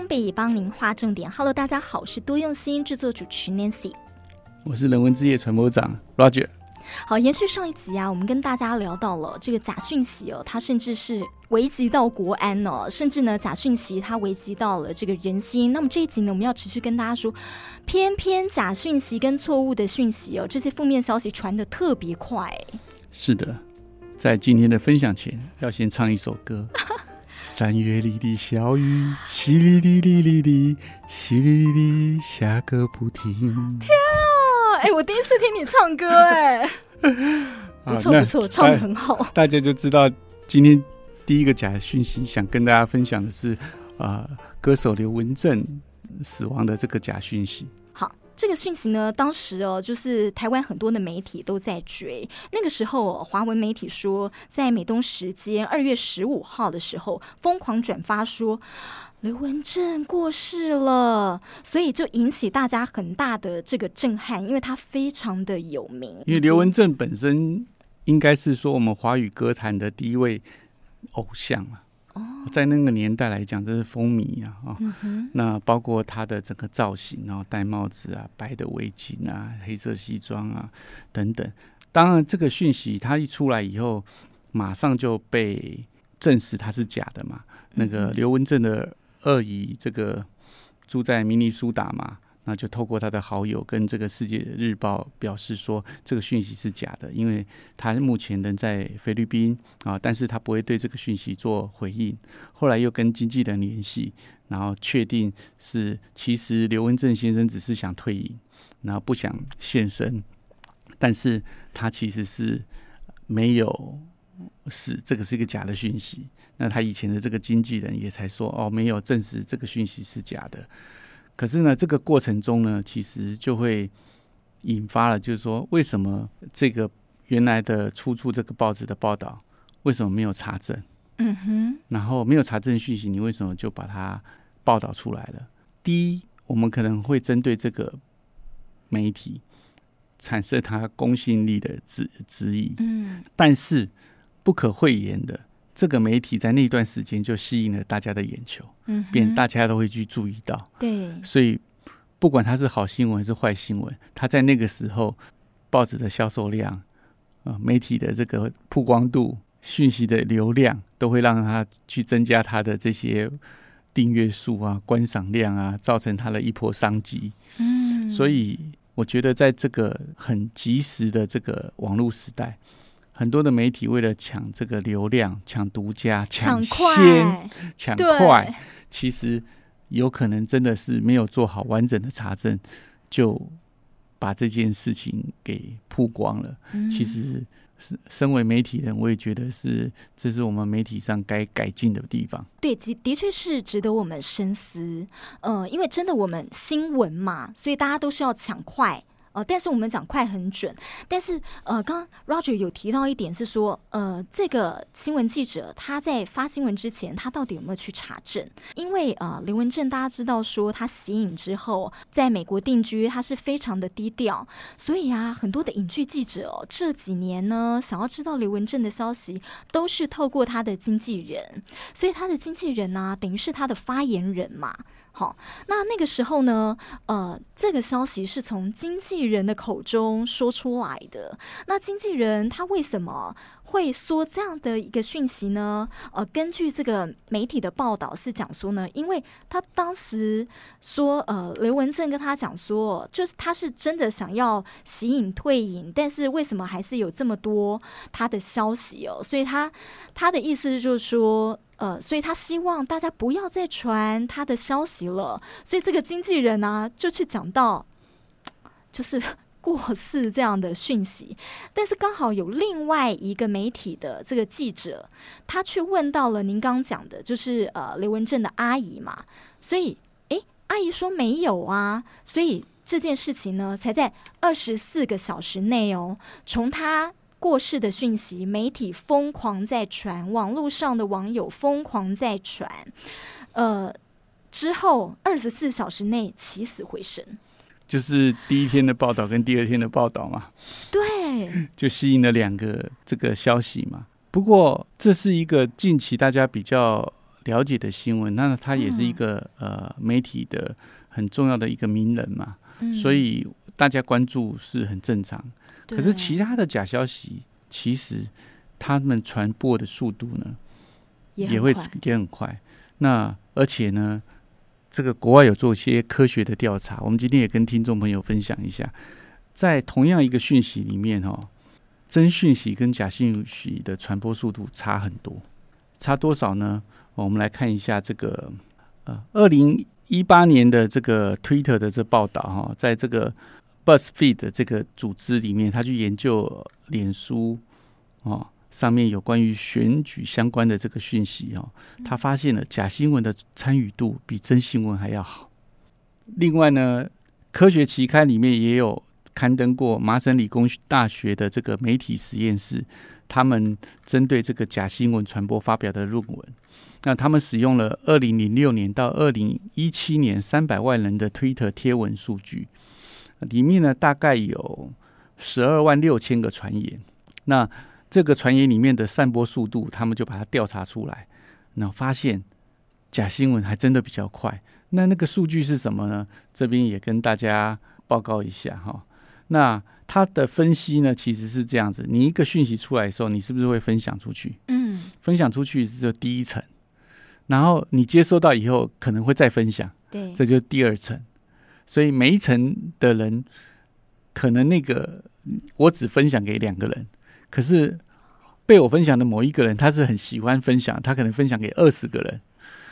双北帮您划重点。Hello，大家好，我是多用心制作主持 Nancy，我是人文之夜传播长 Roger。好，延续上一集啊，我们跟大家聊到了这个假讯息哦，它甚至是危及到国安哦，甚至呢，假讯息它危及到了这个人心。那么这一集呢，我们要持续跟大家说，偏偏假讯息跟错误的讯息哦，这些负面消息传的特别快。是的，在今天的分享前，要先唱一首歌。三月里的小雨，淅沥沥沥沥沥，淅沥沥沥下个不停。天啊！哎、欸，我第一次听你唱歌，哎，不错不错，唱的很好。大家就知道今天第一个假讯息，想跟大家分享的是啊、呃，歌手刘文正死亡的这个假讯息。这个讯息呢，当时哦，就是台湾很多的媒体都在追。那个时候，华文媒体说，在美东时间二月十五号的时候，疯狂转发说刘文正过世了，所以就引起大家很大的这个震撼，因为他非常的有名。因为刘文正本身应该是说我们华语歌坛的第一位偶像嘛。在那个年代来讲，这是风靡啊！啊、嗯，那包括他的整个造型，然后戴帽子啊、白的围巾啊、黑色西装啊等等。当然，这个讯息他一出来以后，马上就被证实他是假的嘛。那个刘文正的二姨，这个住在明尼苏达嘛。那就透过他的好友跟这个《世界日报》表示说，这个讯息是假的，因为他目前人在菲律宾啊，但是他不会对这个讯息做回应。后来又跟经纪人联系，然后确定是其实刘文正先生只是想退隐，然后不想现身，但是他其实是没有死，这个是一个假的讯息。那他以前的这个经纪人也才说哦，没有证实这个讯息是假的。可是呢，这个过程中呢，其实就会引发了，就是说，为什么这个原来的出处这个报纸的报道，为什么没有查证？嗯哼。然后没有查证讯息，你为什么就把它报道出来了？第一，我们可能会针对这个媒体产生它公信力的质质疑。嗯。但是不可讳言的。这个媒体在那段时间就吸引了大家的眼球，嗯，便大家都会去注意到，对，所以不管它是好新闻还是坏新闻，它在那个时候报纸的销售量，啊、呃，媒体的这个曝光度、讯息的流量，都会让它去增加它的这些订阅数啊、观赏量啊，造成它的一波商机。嗯，所以我觉得在这个很及时的这个网络时代。很多的媒体为了抢这个流量、抢独家、抢先、抢快，其实有可能真的是没有做好完整的查证，就把这件事情给曝光了。嗯、其实是身为媒体人，我也觉得是这是我们媒体上该改进的地方。对，的的确是值得我们深思。呃，因为真的我们新闻嘛，所以大家都是要抢快。呃，但是我们讲快很准，但是呃，刚刚 Roger 有提到一点是说，呃，这个新闻记者他在发新闻之前，他到底有没有去查证？因为呃，刘文正大家知道说他息影之后在美国定居，他是非常的低调，所以啊，很多的影剧记者，这几年呢，想要知道刘文正的消息，都是透过他的经纪人，所以他的经纪人呢、等于是他的发言人嘛。好，那那个时候呢，呃，这个消息是从经纪人的口中说出来的。那经纪人他为什么会说这样的一个讯息呢？呃，根据这个媒体的报道是讲说呢，因为他当时说，呃，刘文正跟他讲说，就是他是真的想要息影退隐，但是为什么还是有这么多他的消息哦？所以他他的意思就是说。呃，所以他希望大家不要再传他的消息了。所以这个经纪人呢、就去讲到，就是过世这样的讯息。但是刚好有另外一个媒体的这个记者，他去问到了您刚讲的，就是呃刘文正的阿姨嘛。所以，诶，阿姨说没有啊。所以这件事情呢，才在二十四个小时内哦，从他。过世的讯息，媒体疯狂在传，网络上的网友疯狂在传，呃，之后二十四小时内起死回生，就是第一天的报道跟第二天的报道嘛，对，就吸引了两个这个消息嘛。不过这是一个近期大家比较了解的新闻。那他也是一个、嗯、呃媒体的很重要的一个名人嘛，嗯、所以大家关注是很正常。可是其他的假消息，其实他们传播的速度呢，也，也会也很快。那而且呢，这个国外有做一些科学的调查，我们今天也跟听众朋友分享一下，在同样一个讯息里面哦，真讯息跟假讯息的传播速度差很多，差多少呢？我们来看一下这个呃，二零一八年的这个 Twitter 的这报道哈，在这个。BuzzFeed 的这个组织里面，他去研究脸书哦上面有关于选举相关的这个讯息哦，他发现了假新闻的参与度比真新闻还要好。另外呢，科学期刊里面也有刊登过麻省理工大学的这个媒体实验室，他们针对这个假新闻传播发表的论文。那他们使用了二零零六年到二零一七年三百万人的 Twitter 贴文数据。里面呢，大概有十二万六千个传言。那这个传言里面的散播速度，他们就把它调查出来，那发现假新闻还真的比较快。那那个数据是什么呢？这边也跟大家报告一下哈。那他的分析呢，其实是这样子：你一个讯息出来的时候，你是不是会分享出去？嗯，分享出去是第一层，然后你接收到以后，可能会再分享，对，这就是第二层。所以每一层的人，可能那个我只分享给两个人，可是被我分享的某一个人，他是很喜欢分享，他可能分享给二十个人，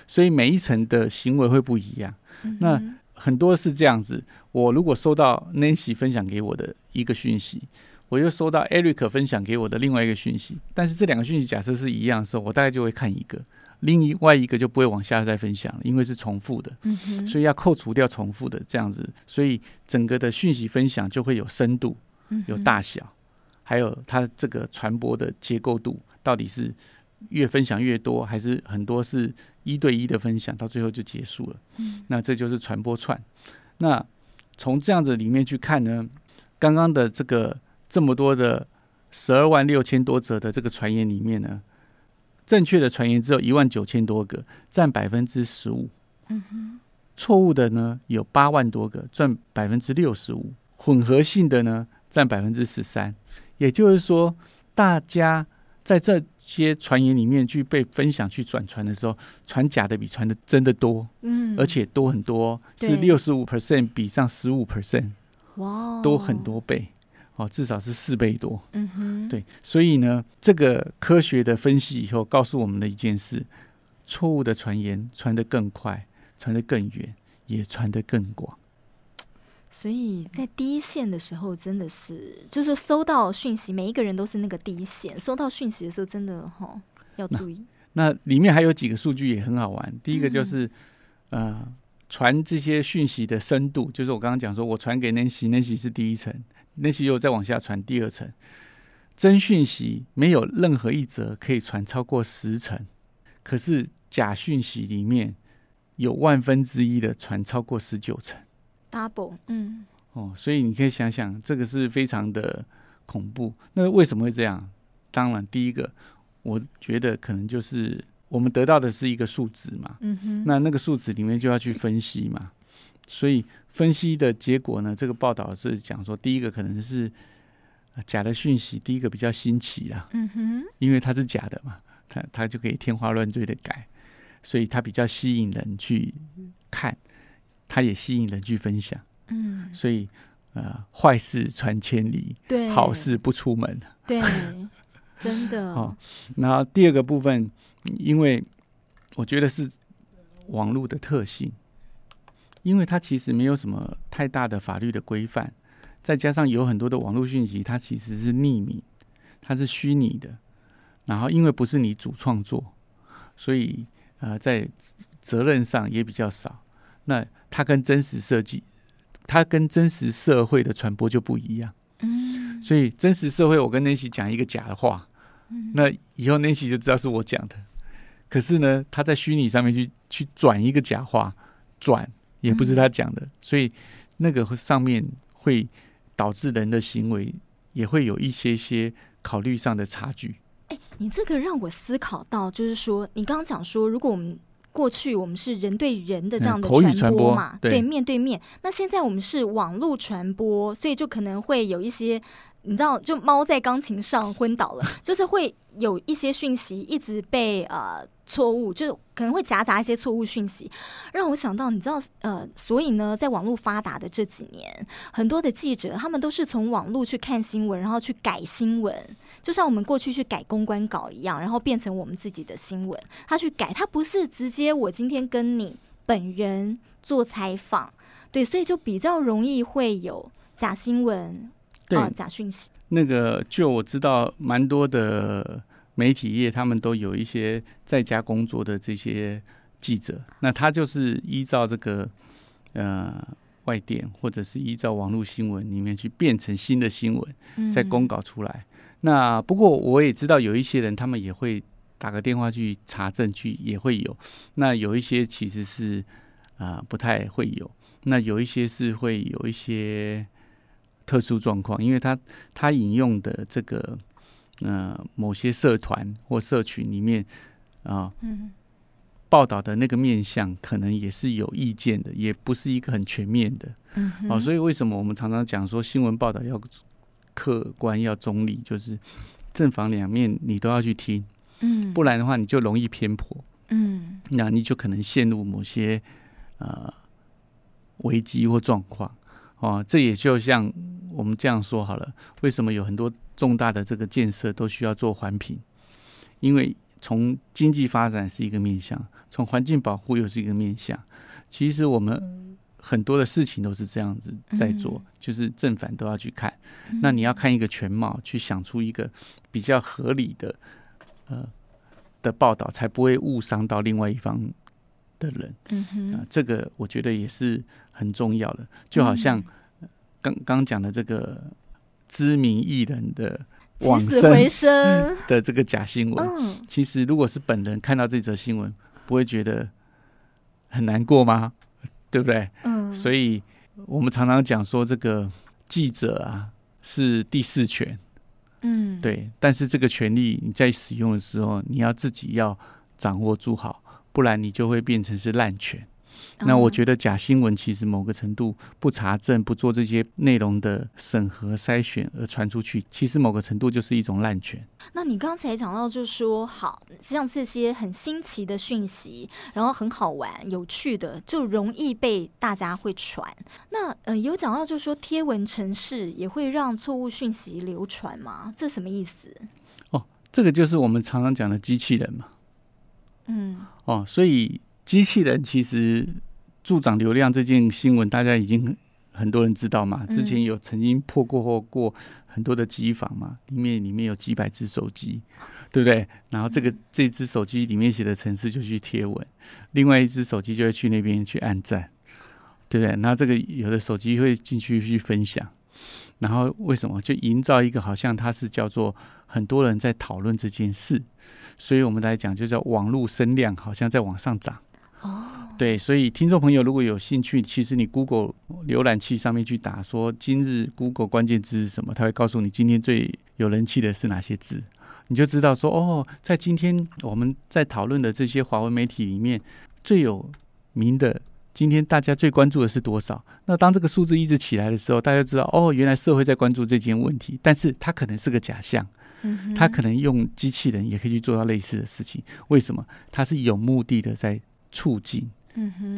所以每一层的行为会不一样。嗯、那很多是这样子，我如果收到 Nancy 分享给我的一个讯息，我又收到 Eric 分享给我的另外一个讯息，但是这两个讯息假设是一样的时候，我大概就会看一个。另外一个就不会往下再分享了，因为是重复的，嗯、所以要扣除掉重复的这样子，所以整个的讯息分享就会有深度、有大小，还有它这个传播的结构度，到底是越分享越多，还是很多是一对一的分享，到最后就结束了。嗯、那这就是传播串。那从这样子里面去看呢，刚刚的这个这么多的十二万六千多则的这个传言里面呢，正确的传言只有一万九千多个，占百分之十五。嗯哼，错误的呢有八万多个，占百分之六十五。混合性的呢占百分之十三。也就是说，大家在这些传言里面去被分享、去转传的时候，传假的比传的真的多。嗯，而且多很多，是六十五 percent 比上十五 percent，哇，多很多倍。哦，至少是四倍多。嗯哼，对，所以呢，这个科学的分析以后告诉我们的一件事：错误的传言传得更快，传得更远，也传得更广。所以在第一线的时候，真的是就是收到讯息，每一个人都是那个第一线。收到讯息的时候，真的哈、哦、要注意那。那里面还有几个数据也很好玩。第一个就是，嗯、呃，传这些讯息的深度，就是我刚刚讲说，我传给 Nancy，Nancy 是第一层。，Nancy 又再往下传第二层，真讯息没有任何一则可以传超过十层，可是假讯息里面有万分之一的传超过十九层，double，嗯，哦，所以你可以想想，这个是非常的恐怖。那为什么会这样？当然，第一个，我觉得可能就是我们得到的是一个数值嘛，嗯哼，那那个数值里面就要去分析嘛，所以。分析的结果呢？这个报道是讲说，第一个可能是假的讯息，第一个比较新奇啦，嗯哼，因为它是假的嘛，它它就可以天花乱坠的改，所以它比较吸引人去看，它也吸引人去分享，嗯，所以呃，坏事传千里，对，好事不出门，对，真的。哦，然后第二个部分，因为我觉得是网络的特性。因为它其实没有什么太大的法律的规范，再加上有很多的网络讯息，它其实是匿名，它是虚拟的，然后因为不是你主创作，所以呃，在责任上也比较少。那它跟真实设计，它跟真实社会的传播就不一样。嗯，所以真实社会，我跟 Nancy 讲一个假的话，那以后 Nancy 就知道是我讲的。可是呢，他在虚拟上面去去转一个假话，转。也不是他讲的，嗯、所以那个上面会导致人的行为也会有一些些考虑上的差距。欸、你这个让我思考到，就是说，你刚刚讲说，如果我们过去我们是人对人的这样的传播嘛，嗯、对，面对面，那现在我们是网络传播，所以就可能会有一些。你知道，就猫在钢琴上昏倒了，就是会有一些讯息一直被呃错误，就是可能会夹杂一些错误讯息，让我想到，你知道呃，所以呢，在网络发达的这几年，很多的记者他们都是从网络去看新闻，然后去改新闻，就像我们过去去改公关稿一样，然后变成我们自己的新闻。他去改，他不是直接我今天跟你本人做采访，对，所以就比较容易会有假新闻。对、哦，假讯息。那个，就我知道，蛮多的媒体业，他们都有一些在家工作的这些记者。那他就是依照这个呃外电，或者是依照网络新闻里面去变成新的新闻，再公稿出来。嗯、那不过我也知道，有一些人他们也会打个电话去查证据，也会有。那有一些其实是啊、呃、不太会有。那有一些是会有一些。特殊状况，因为他他引用的这个呃某些社团或社群里面啊，嗯，报道的那个面向可能也是有意见的，也不是一个很全面的，嗯，哦，所以为什么我们常常讲说新闻报道要客观要中立，就是正反两面你都要去听，嗯，不然的话你就容易偏颇，嗯，那你就可能陷入某些呃危机或状况。哦，这也就像我们这样说好了。为什么有很多重大的这个建设都需要做环评？因为从经济发展是一个面向，从环境保护又是一个面向。其实我们很多的事情都是这样子在做，就是正反都要去看。那你要看一个全貌，去想出一个比较合理的呃的报道，才不会误伤到另外一方的人。嗯哼，啊，这个我觉得也是。很重要的，就好像刚刚讲的这个知名艺人的往生 的这个假新闻，其实如果是本人看到这则新闻，不会觉得很难过吗？对不对？嗯，所以我们常常讲说，这个记者啊是第四权，嗯，对，但是这个权利你在使用的时候，你要自己要掌握住好，不然你就会变成是滥权。那我觉得假新闻其实某个程度不查证、不做这些内容的审核筛选而传出去，其实某个程度就是一种滥权。那你刚才讲到，就是说，好像这些很新奇的讯息，然后很好玩、有趣的，就容易被大家会传。那呃，有讲到就是说，贴文城市也会让错误讯息流传吗？这什么意思？哦，这个就是我们常常讲的机器人嘛。嗯。哦，所以。机器人其实助长流量这件新闻，大家已经很多人知道嘛。之前有曾经破过过很多的机房嘛，里面里面有几百只手机，对不对？然后这个这只手机里面写的城市就去贴文，另外一只手机就会去那边去按赞，对不对？那这个有的手机会进去去分享，然后为什么就营造一个好像它是叫做很多人在讨论这件事，所以我们来讲就叫网络声量好像在往上涨。哦，对，所以听众朋友如果有兴趣，其实你 Google 浏览器上面去打说今日 Google 关键字是什么，它会告诉你今天最有人气的是哪些字，你就知道说哦，在今天我们在讨论的这些华文媒体里面最有名的，今天大家最关注的是多少？那当这个数字一直起来的时候，大家知道哦，原来社会在关注这件问题，但是它可能是个假象，它可能用机器人也可以去做到类似的事情，为什么？它是有目的的在。促进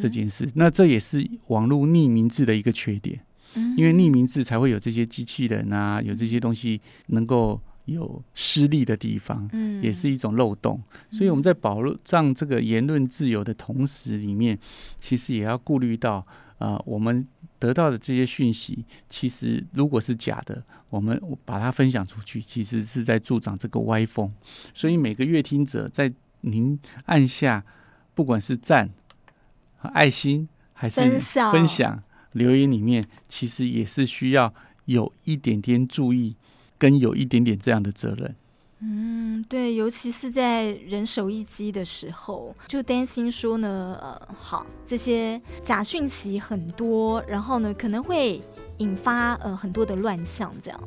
这件事，嗯，那这也是网络匿名制的一个缺点，嗯，因为匿名制才会有这些机器人啊，有这些东西能够有失利的地方，嗯，也是一种漏洞。所以我们在保障这个言论自由的同时，里面其实也要顾虑到，啊，呃，我们得到的这些讯息，其实如果是假的，我们把它分享出去，其实是在助长这个歪风。所以每个阅听者在您按下。不管是赞、爱心还是分享留言里面，其实也是需要有一点点注意，跟有一点点这样的责任。嗯，对，尤其是在人手一机的时候，就担心说呢，呃，好，这些假讯息很多，然后呢，可能会引发呃很多的乱象，这样。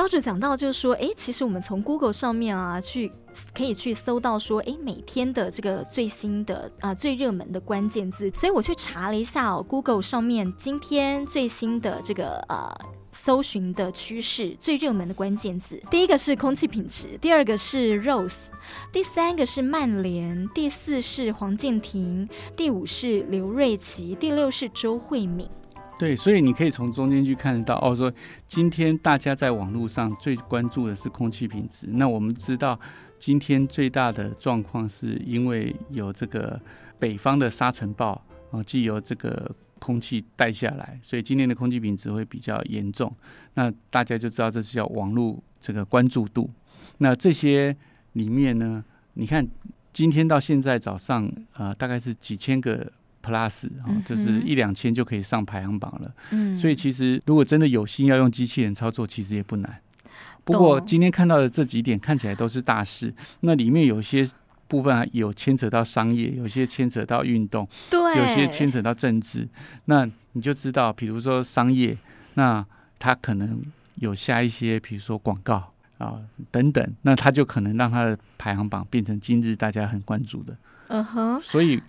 老师讲到就是说，哎，其实我们从 Google 上面啊，去可以去搜到说，哎，每天的这个最新的啊、最热门的关键字。所以我去查了一下哦，Google 上面今天最新的这个呃搜寻的趋势，最热门的关键字，第一个是空气品质，第二个是 Rose，第三个是曼联，第四是黄健廷，第五是刘瑞琦，第六是周慧敏。对，所以你可以从中间去看得到哦，说今天大家在网络上最关注的是空气品质。那我们知道，今天最大的状况是因为有这个北方的沙尘暴啊，既由这个空气带下来，所以今天的空气品质会比较严重。那大家就知道这是叫网络这个关注度。那这些里面呢，你看今天到现在早上呃，大概是几千个。Plus 啊，就是一两千就可以上排行榜了。嗯，所以其实如果真的有心要用机器人操作，其实也不难。不过今天看到的这几点看起来都是大事，那里面有些部分有牵扯到商业，有些牵扯到运动，对，有些牵扯到政治。那你就知道，比如说商业，那它可能有下一些，比如说广告啊等等，那它就可能让它的排行榜变成今日大家很关注的。嗯哼，所以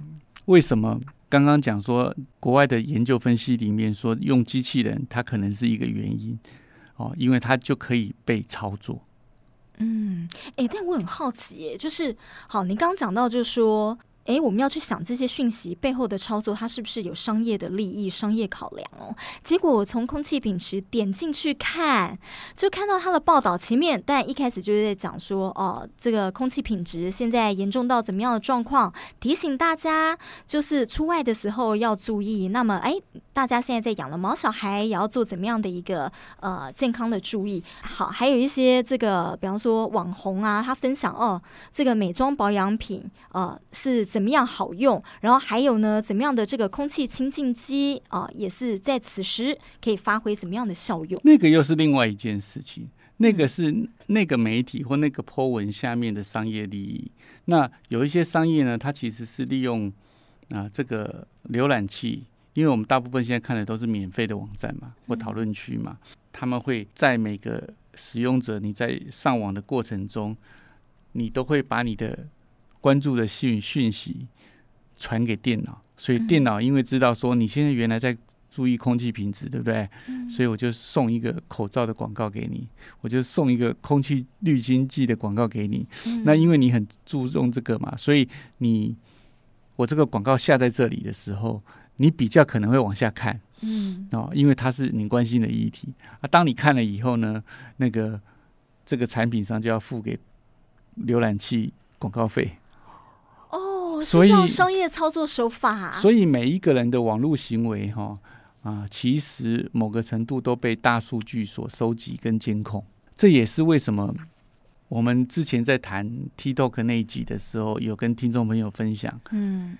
为什么？刚刚讲说，国外的研究分析里面说，用机器人它可能是一个原因哦，因为它就可以被操作。嗯，哎，但我很好奇，耶，就是好，你刚刚讲到，就是说。哎，我们要去想这些讯息背后的操作，它是不是有商业的利益、商业考量哦？结果我从空气品质点进去看，就看到他的报道前面，但一开始就是在讲说，哦，这个空气品质现在严重到怎么样的状况，提醒大家就是出外的时候要注意。那么，哎，大家现在在养了毛小孩，也要做怎么样的一个呃健康的注意？好，还有一些这个，比方说网红啊，他分享哦，这个美妆保养品，呃，是。怎么样好用？然后还有呢？怎么样的这个空气清净机啊，也是在此时可以发挥怎么样的效用？那个又是另外一件事情。那个是那个媒体或那个 po 文下面的商业利益。那有一些商业呢，它其实是利用啊这个浏览器，因为我们大部分现在看的都是免费的网站嘛，或讨论区嘛，他们会在每个使用者你在上网的过程中，你都会把你的。关注的讯讯息传给电脑，所以电脑因为知道说你现在原来在注意空气品质，对不对？嗯。所以我就送一个口罩的广告给你，我就送一个空气滤清剂的广告给你。嗯。那因为你很注重这个嘛，所以你我这个广告下在这里的时候，你比较可能会往下看。嗯。哦，因为它是你关心的议题啊。当你看了以后呢，那个这个产品商就要付给浏览器广告费。所以商业操作手法，啊，所以每一个人的网络行为，哈啊，其实某个程度都被大数据所收集跟监控。这也是为什么我们之前在谈 TikTok 那一集的时候，有跟听众朋友分享，嗯，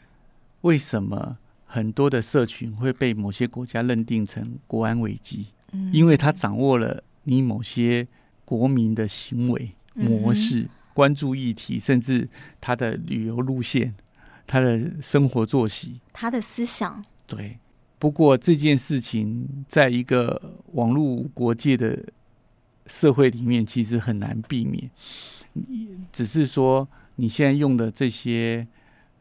为什么很多的社群会被某些国家认定成国安危机？嗯，因为他掌握了你某些国民的行为模式、关注议题，甚至他的旅游路线。他的生活作息，他的思想，对。不过这件事情，在一个网络国界的社会里面，其实很难避免。只是说，你现在用的这些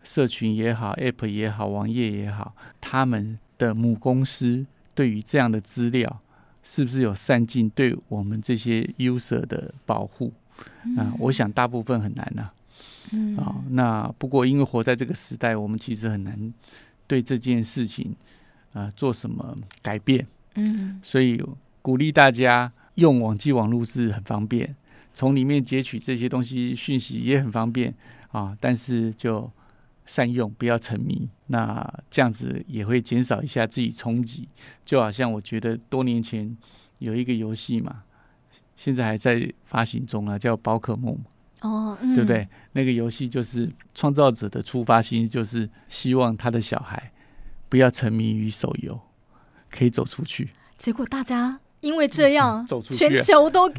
社群也好，App 也好，网页也好，他们的母公司对于这样的资料，是不是有善尽对我们这些 user 的保护？嗯、啊，我想大部分很难呐、啊。嗯啊、哦，那不过因为活在这个时代，我们其实很难对这件事情啊、呃、做什么改变。嗯，所以鼓励大家用网际网络是很方便，从里面截取这些东西讯息也很方便啊。但是就善用，不要沉迷。那这样子也会减少一下自己冲击。就好像我觉得多年前有一个游戏嘛，现在还在发行中啊，叫宝可梦。哦，嗯、对不对？那个游戏就是创造者的出发心，就是希望他的小孩不要沉迷于手游，可以走出去。结果大家因为这样，走出去，全球都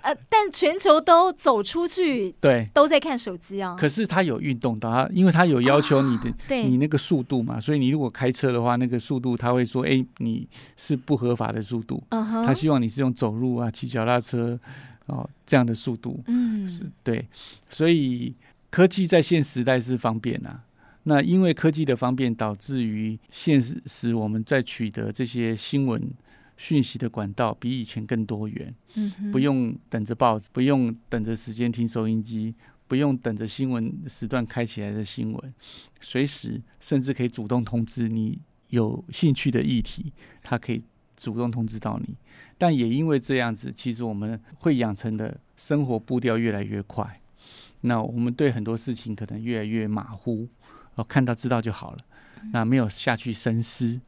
呃，但全球都走出去，对，都在看手机啊。可是他有运动到他，因为他有要求你的，啊、对你那个速度嘛，所以你如果开车的话，那个速度他会说，哎，你是不合法的速度。Uh 他希望你是用走路啊、骑脚踏车哦这样的速度。嗯，是对。所以科技在现时代是方便啊。那因为科技的方便，导致于现实我们在取得这些新闻。讯息的管道比以前更多元，嗯、不用等着报纸，不用等着时间听收音机，不用等着新闻时段开起来的新闻，随时甚至可以主动通知你有兴趣的议题，它可以主动通知到你。但也因为这样子，其实我们会养成的生活步调越来越快，那我们对很多事情可能越来越马虎，哦，看到知道就好了，那没有下去深思。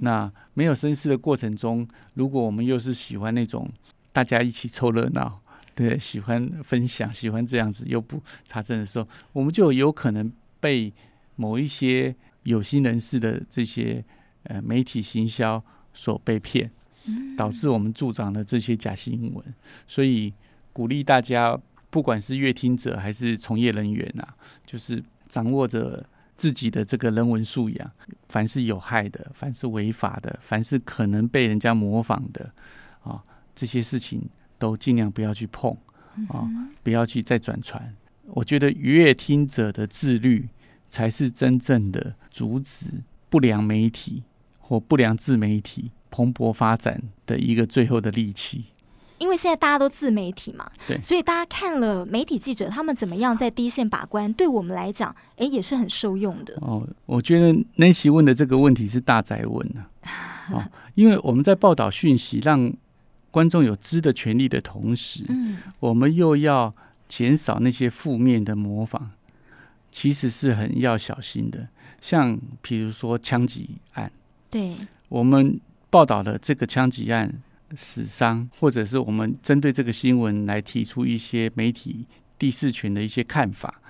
那没有深思的过程中，如果我们又是喜欢那种大家一起凑热闹，对，喜欢分享，喜欢这样子，又不查证的时候，我们就有可能被某一些有心人士的这些呃媒体行销所被骗，导致我们助长了这些假新闻。所以鼓励大家，不管是阅听者还是从业人员啊，就是掌握着。自己的这个人文素养，凡是有害的，凡是违法的，凡是可能被人家模仿的，啊，这些事情都尽量不要去碰，啊，不要去再转传。我觉得阅听者的自律，才是真正的阻止不良媒体或不良自媒体蓬勃发展的一个最后的利器。因为现在大家都自媒体嘛，对，所以大家看了媒体记者他们怎么样在第一线把关，对我们来讲，哎，也是很受用的。哦，我觉得 Nancy 问的这个问题是大宅问呢、啊。哦，因为我们在报道讯息，让观众有知的权利的同时，嗯，我们又要减少那些负面的模仿，其实是很要小心的。像比如说枪击案，对，我们报道的这个枪击案。死伤，或者是我们针对这个新闻来提出一些媒体第四权的一些看法，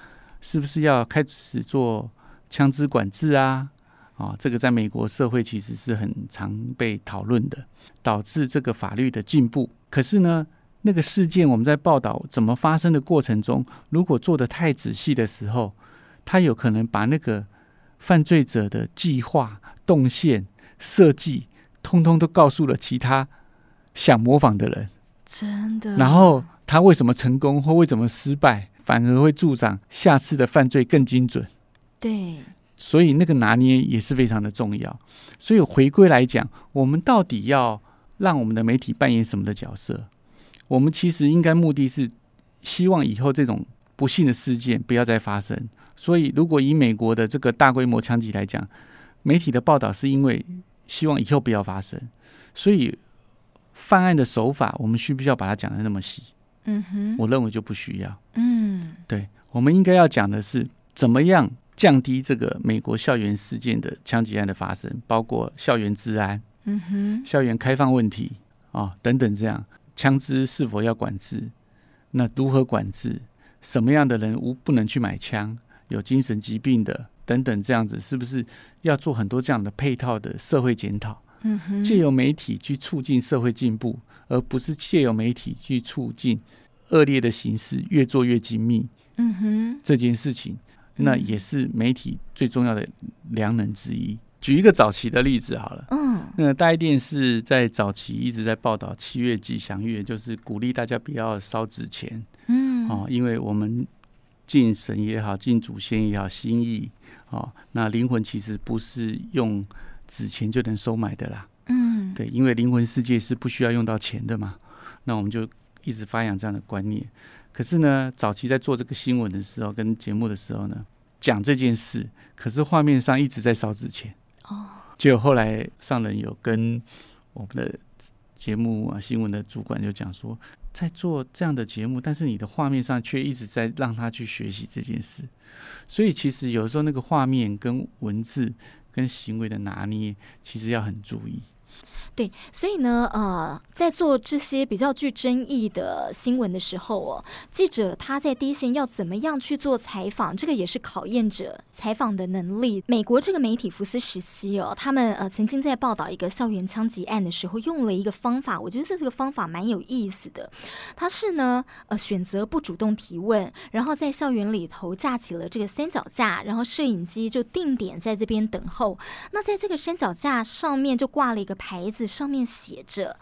是不是要开始做枪支管制啊？啊，这个在美国社会其实是很常被讨论的，导致这个法律的进步。可是呢，那个事件我们在报道怎么发生的过程中，如果做的太仔细的时候，他有可能把那个犯罪者的计划、动线、设计，通通都告诉了其他。想模仿的人，真的。然后他为什么成功或为什么失败，反而会助长下次的犯罪更精准。对，所以那个拿捏也是非常的重要。所以回归来讲，我们到底要让我们的媒体扮演什么的角色？我们其实应该目的是希望以后这种不幸的事件不要再发生。所以，如果以美国的这个大规模枪击来讲，媒体的报道是因为希望以后不要发生，所以。犯案的手法，我们需不需要把它讲的那么细？嗯哼，我认为就不需要。嗯，对，我们应该要讲的是怎么样降低这个美国校园事件的枪击案的发生，包括校园治安、嗯哼，校园开放问题啊、哦、等等，这样枪支是否要管制？那如何管制？什么样的人无不能去买枪？有精神疾病的等等，这样子是不是要做很多这样的配套的社会检讨？嗯哼，借由媒体去促进社会进步，而不是借由媒体去促进恶劣的形式越做越精密。嗯哼，这件事情，那也是媒体最重要的良能之一。举一个早期的例子好了，嗯，那大爱电视在早期一直在报道七月吉祥月，就是鼓励大家不要烧纸钱。嗯，哦，因为我们敬神也好，敬祖先也好，心意哦，那灵魂其实不是用。纸钱就能收买的啦，嗯，对，因为灵魂世界是不需要用到钱的嘛，那我们就一直发扬这样的观念。可是呢，早期在做这个新闻的时候，跟节目的时候呢，讲这件事，可是画面上一直在烧纸钱哦。结果后来上人有跟我们的节目啊新闻的主管就讲说，在做这样的节目，但是你的画面上却一直在让他去学习这件事，所以其实有时候那个画面跟文字。跟行为的拿捏，其实要很注意。对，所以呢，呃，在做这些比较具争议的新闻的时候哦，记者他在第一线要怎么样去做采访，这个也是考验者采访的能力。美国这个媒体福斯时期哦，他们呃曾经在报道一个校园枪击案的时候，用了一个方法，我觉得这个方法蛮有意思的。他是呢，呃，选择不主动提问，然后在校园里头架起了这个三脚架，然后摄影机就定点在这边等候。那在这个三脚架上面就挂了一个牌子。上面写着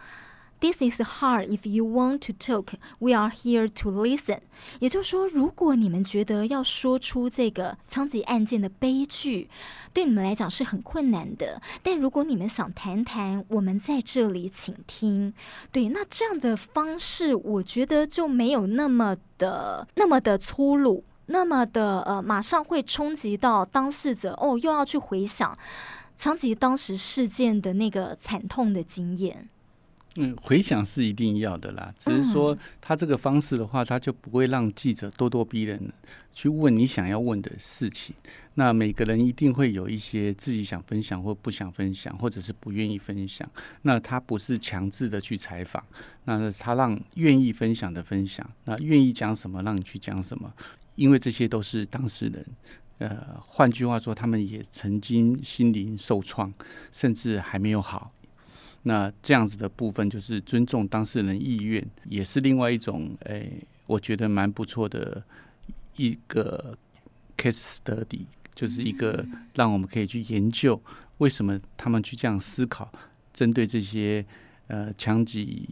：“This is hard. If you want to talk, we are here to listen。”也就是说，如果你们觉得要说出这个枪击案件的悲剧，对你们来讲是很困难的，但如果你们想谈谈，我们在这里倾听。对，那这样的方式，我觉得就没有那么的那么的粗鲁，那么的呃，马上会冲击到当事者哦，又要去回想。枪击当时事件的那个惨痛的经验，嗯，回想是一定要的啦。只是说他这个方式的话，他就不会让记者咄咄逼人去问你想要问的事情。那每个人一定会有一些自己想分享或不想分享，或者是不愿意分享。那他不是强制的去采访，那他让愿意分享的分享，那愿意讲什么让你去讲什么，因为这些都是当事人。呃，换句话说，他们也曾经心灵受创，甚至还没有好。那这样子的部分，就是尊重当事人意愿，也是另外一种，哎，我觉得蛮不错的一个 case study，就是一个让我们可以去研究为什么他们去这样思考，针对这些呃强击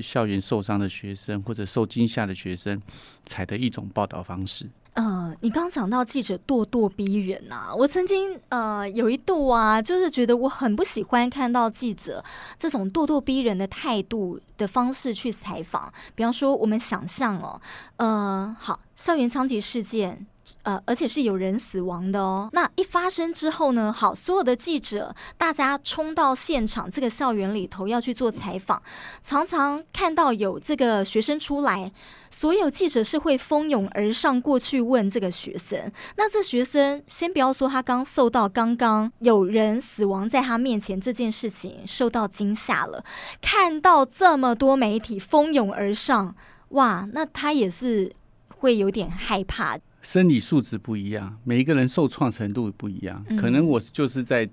校园受伤的学生或者受惊吓的学生，采的一种报道方式。呃，你刚讲到记者咄咄逼人呐，我曾经呃有一度啊，就是觉得我很不喜欢看到记者这种咄咄逼人的态度的方式去采访。比方说，我们想象哦，呃，好，校园枪击事件。呃，而且是有人死亡的哦。那一发生之后呢，好，所有的记者大家冲到现场，这个校园里头要去做采访，常常看到有这个学生出来，所有记者是会蜂拥而上过去问这个学生。那这学生先不要说他刚受到刚刚有人死亡在他面前这件事情受到惊吓了，看到这么多媒体蜂拥而上，哇，那他也是会有点害怕。生理素质不一样，每一个人受创程度不一样。可能我就是在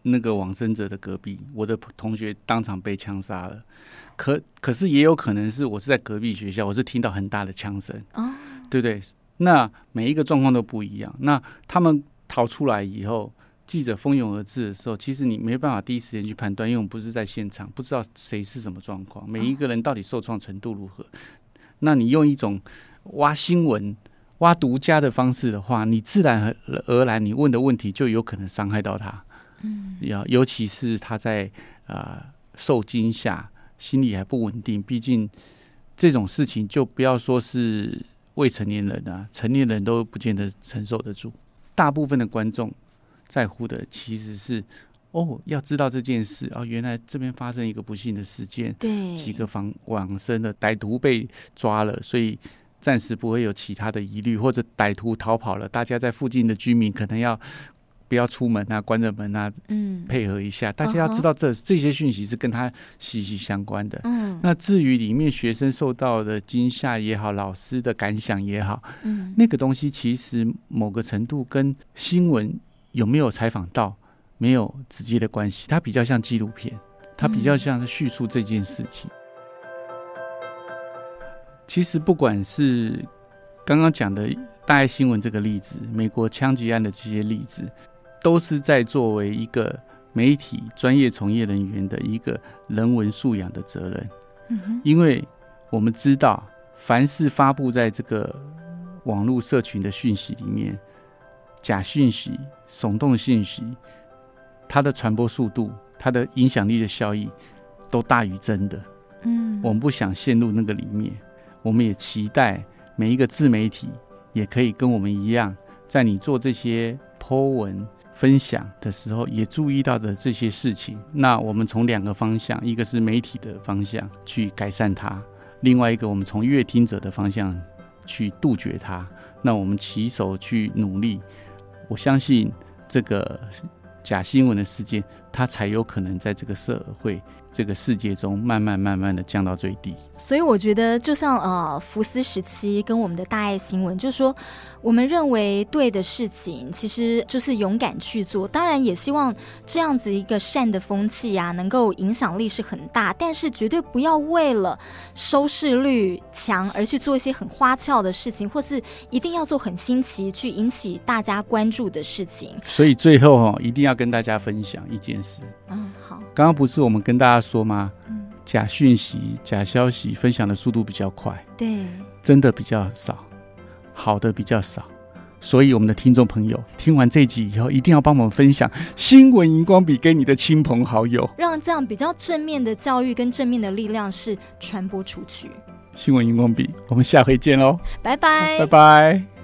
那个往生者的隔壁，我的同学当场被枪杀了。可可是也有可能是我是在隔壁学校，我是听到很大的枪声，对不对？那每一个状况都不一样。那他们逃出来以后，记者蜂拥而至的时候，其实你没办法第一时间去判断，因为我们不是在现场，不知道谁是什么状况，每一个人到底受创程度如何。那你用一种挖新闻。挖独家的方式的话，你自然而然，你问的问题就有可能伤害到他。嗯，要尤其是他在啊、呃、受惊吓，心理还不稳定。毕竟这种事情，就不要说是未成年人啊，成年人都不见得承受得住。大部分的观众在乎的其实是哦，要知道这件事哦，原来这边发生一个不幸的事件，对，几个防往生的歹徒被抓了，所以。暂时不会有其他的疑虑，或者歹徒逃跑了，大家在附近的居民可能要不要出门啊，关着门啊，嗯，配合一下。大家要知道这，这这些讯息是跟他息息相关的。嗯，那至于里面学生受到的惊吓也好，老师的感想也好，嗯，那个东西其实某个程度跟新闻有没有采访到没有直接的关系，它比较像纪录片，它比较像是叙述这件事情。其实不管是刚刚讲的大爱新闻这个例子，美国枪击案的这些例子，都是在作为一个媒体专业从业人员的一个人文素养的责任。嗯，因为我们知道，凡是发布在这个网络社群的讯息里面，假讯息、耸动讯息，它的传播速度、它的影响力的效益，都大于真的。嗯，我们不想陷入那个里面。我们也期待每一个自媒体也可以跟我们一样，在你做这些 po 文分享的时候，也注意到的这些事情。那我们从两个方向，一个是媒体的方向去改善它，另外一个我们从阅听者的方向去杜绝它。那我们起手去努力，我相信这个假新闻的事件，它才有可能在这个社会。这个世界中，慢慢慢慢的降到最低。所以我觉得，就像呃，福斯时期跟我们的大爱新闻，就是说，我们认为对的事情，其实就是勇敢去做。当然，也希望这样子一个善的风气啊，能够影响力是很大。但是，绝对不要为了收视率强而去做一些很花俏的事情，或是一定要做很新奇去引起大家关注的事情。所以最后哈、哦，一定要跟大家分享一件事。嗯，好。刚刚不是我们跟大家说吗？嗯，假讯息、假消息分享的速度比较快，对，真的比较少，好的比较少。所以我们的听众朋友听完这集以后，一定要帮我们分享《新闻荧光笔》给你的亲朋好友，让这样比较正面的教育跟正面的力量是传播出去。新闻荧光笔，我们下回见喽，拜拜，拜拜。